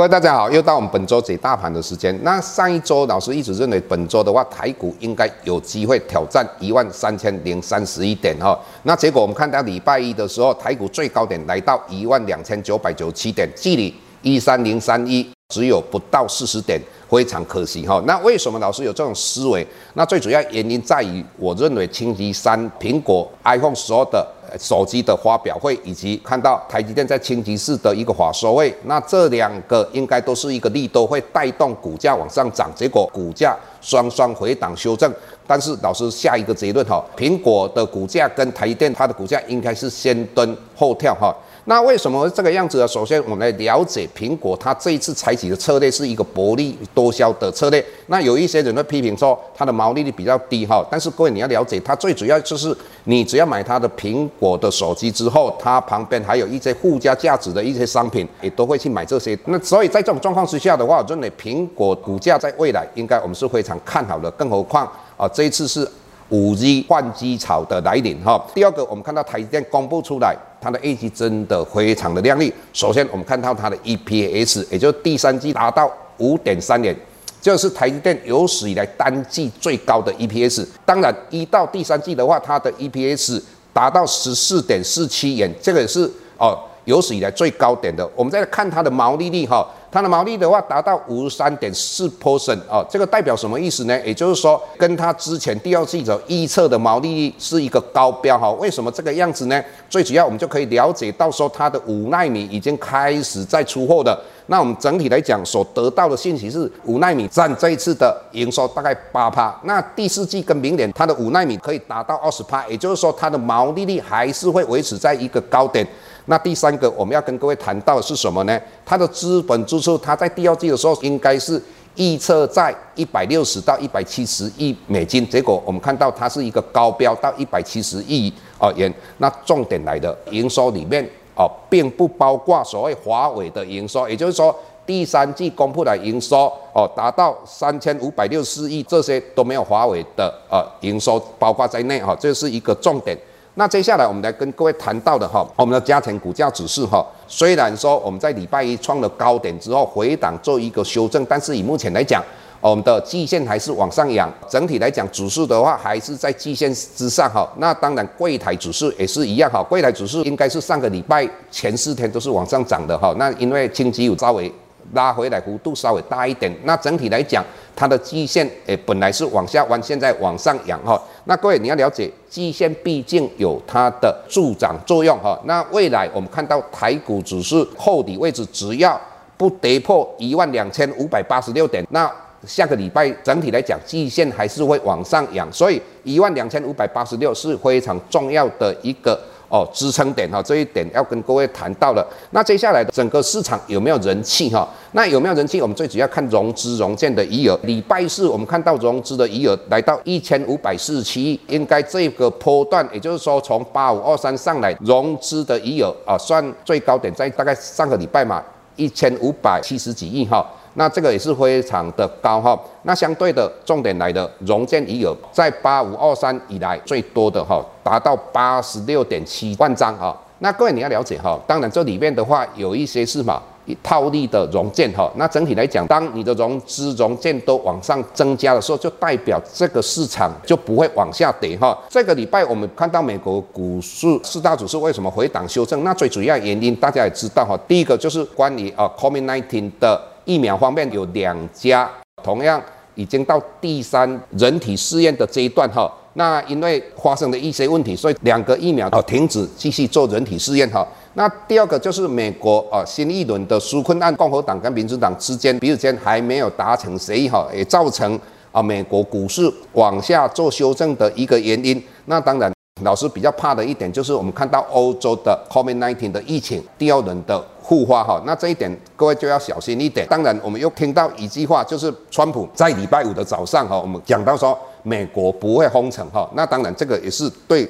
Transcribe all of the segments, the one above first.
各位大家好，又到我们本周解大盘的时间。那上一周老师一直认为本周的话，台股应该有机会挑战一万三千零三十一点哈。那结果我们看到礼拜一的时候，台股最高点来到一万两千九百九十七点，距离一三零三一只有不到四十点，非常可惜哈。那为什么老师有这种思维？那最主要原因在于，我认为星期三苹果 iPhone 十二的。手机的发表会，以及看到台积电在清崎市的一个法说会，那这两个应该都是一个力都，会带动股价往上涨。结果股价双双回档修正，但是老师下一个结论哈，苹果的股价跟台积电它的股价应该是先蹲后跳哈。那为什么这个样子呢？首先，我们来了解苹果，它这一次采取的策略是一个薄利多销的策略。那有一些人会批评说，它的毛利率比较低哈。但是各位你要了解，它最主要就是你只要买它的苹果的手机之后，它旁边还有一些附加价值的一些商品，也都会去买这些。那所以在这种状况之下的话，我认为苹果股价在未来应该我们是非常看好的。更何况啊，这一次是五 G 换机潮的来临哈。第二个，我们看到台积电公布出来。它的业绩真的非常的亮丽。首先，我们看到它的 EPS，也就是第三季达到五点三元，这是台积电有史以来单季最高的 EPS。当然，一到第三季的话，它的 EPS 达到十四点四七元，这个也是哦有史以来最高点的。我们再来看它的毛利率哈。它的毛利的话达到五十三点四 percent 哦，这个代表什么意思呢？也就是说，跟它之前第二季的预测的毛利率是一个高标哈。为什么这个样子呢？最主要我们就可以了解到说，它的五纳米已经开始在出货的。那我们整体来讲所得到的信息是，五纳米占这一次的营收大概八趴。那第四季跟明年它的五纳米可以达到二十趴，也就是说它的毛利率还是会维持在一个高点。那第三个我们要跟各位谈到的是什么呢？它的资本支出，它在第二季的时候应该是预测在一百六十到一百七十亿美金，结果我们看到它是一个高标到一百七十亿哦元。那重点来的营收里面哦，并不包括所谓华为的营收，也就是说第三季公布的营收哦达到三千五百六十四亿，这些都没有华为的呃营收包括在内哈，这是一个重点。那接下来我们来跟各位谈到的哈，我们的家庭股价指数哈，虽然说我们在礼拜一创了高点之后回档做一个修正，但是以目前来讲，我们的季线还是往上扬。整体来讲，指数的话还是在季线之上哈。那当然，柜台指数也是一样哈，柜台指数应该是上个礼拜前四天都是往上涨的哈。那因为星期有稍微。拉回来幅度稍微大一点，那整体来讲，它的季线诶本来是往下弯，现在往上扬哈。那各位你要了解，季线毕竟有它的助涨作用哈。那未来我们看到台股指数后底位置，只要不跌破一万两千五百八十六点，那下个礼拜整体来讲，季线还是会往上扬，所以一万两千五百八十六是非常重要的一个。哦，支撑点哈，这一点要跟各位谈到了。那接下来整个市场有没有人气哈？那有没有人气？我们最主要看融资融券的余额。礼拜四我们看到融资的余额来到一千五百四十七亿，应该这个波段，也就是说从八五二三上来融资的余额啊，算最高点在大概上个礼拜嘛，一千五百七十几亿哈。那这个也是非常的高哈，那相对的重点来的融券余额在八五二三以来最多的哈，达到八十六点七万张哈。那各位你要了解哈，当然这里面的话有一些是嘛套利的融券哈。那整体来讲，当你的融资融券都往上增加的时候，就代表这个市场就不会往下跌哈。这个礼拜我们看到美国股市四大指数为什么回档修正？那最主要原因大家也知道哈，第一个就是关于啊 COVID-19 的。疫苗方面有两家，同样已经到第三人体试验的这一段哈。那因为发生了一些问题，所以两个疫苗哦停止继续做人体试验哈。那第二个就是美国啊新一轮的纾困案，共和党跟民主党之间彼此间还没有达成协议哈，也造成啊美国股市往下做修正的一个原因。那当然。老师比较怕的一点就是，我们看到欧洲的 COVID-19 的疫情第二轮的复发哈，那这一点各位就要小心一点。当然，我们又听到一句话，就是川普在礼拜五的早上哈，我们讲到说美国不会封城哈，那当然这个也是对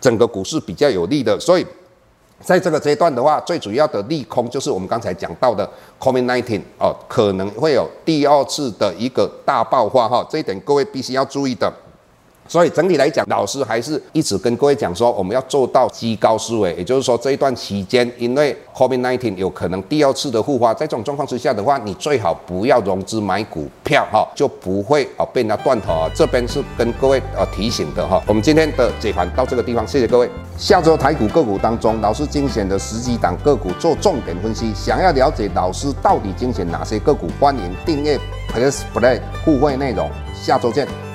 整个股市比较有利的。所以在这个阶段的话，最主要的利空就是我们刚才讲到的 COVID-19 哦，可能会有第二次的一个大爆发哈，这一点各位必须要注意的。所以整体来讲，老师还是一直跟各位讲说，我们要做到居高思维，也就是说这一段期间，因为 COVID-19 有可能第二次的复发，在这种状况之下的话，你最好不要融资买股票哈，就不会啊被人家断头啊。这边是跟各位呃提醒的哈。我们今天的解盘到这个地方，谢谢各位。下周台股个股当中，老师精选的十几档个股做重点分析，想要了解老师到底精选哪些个股，欢迎订阅 Plus Play 互惠内容。下周见。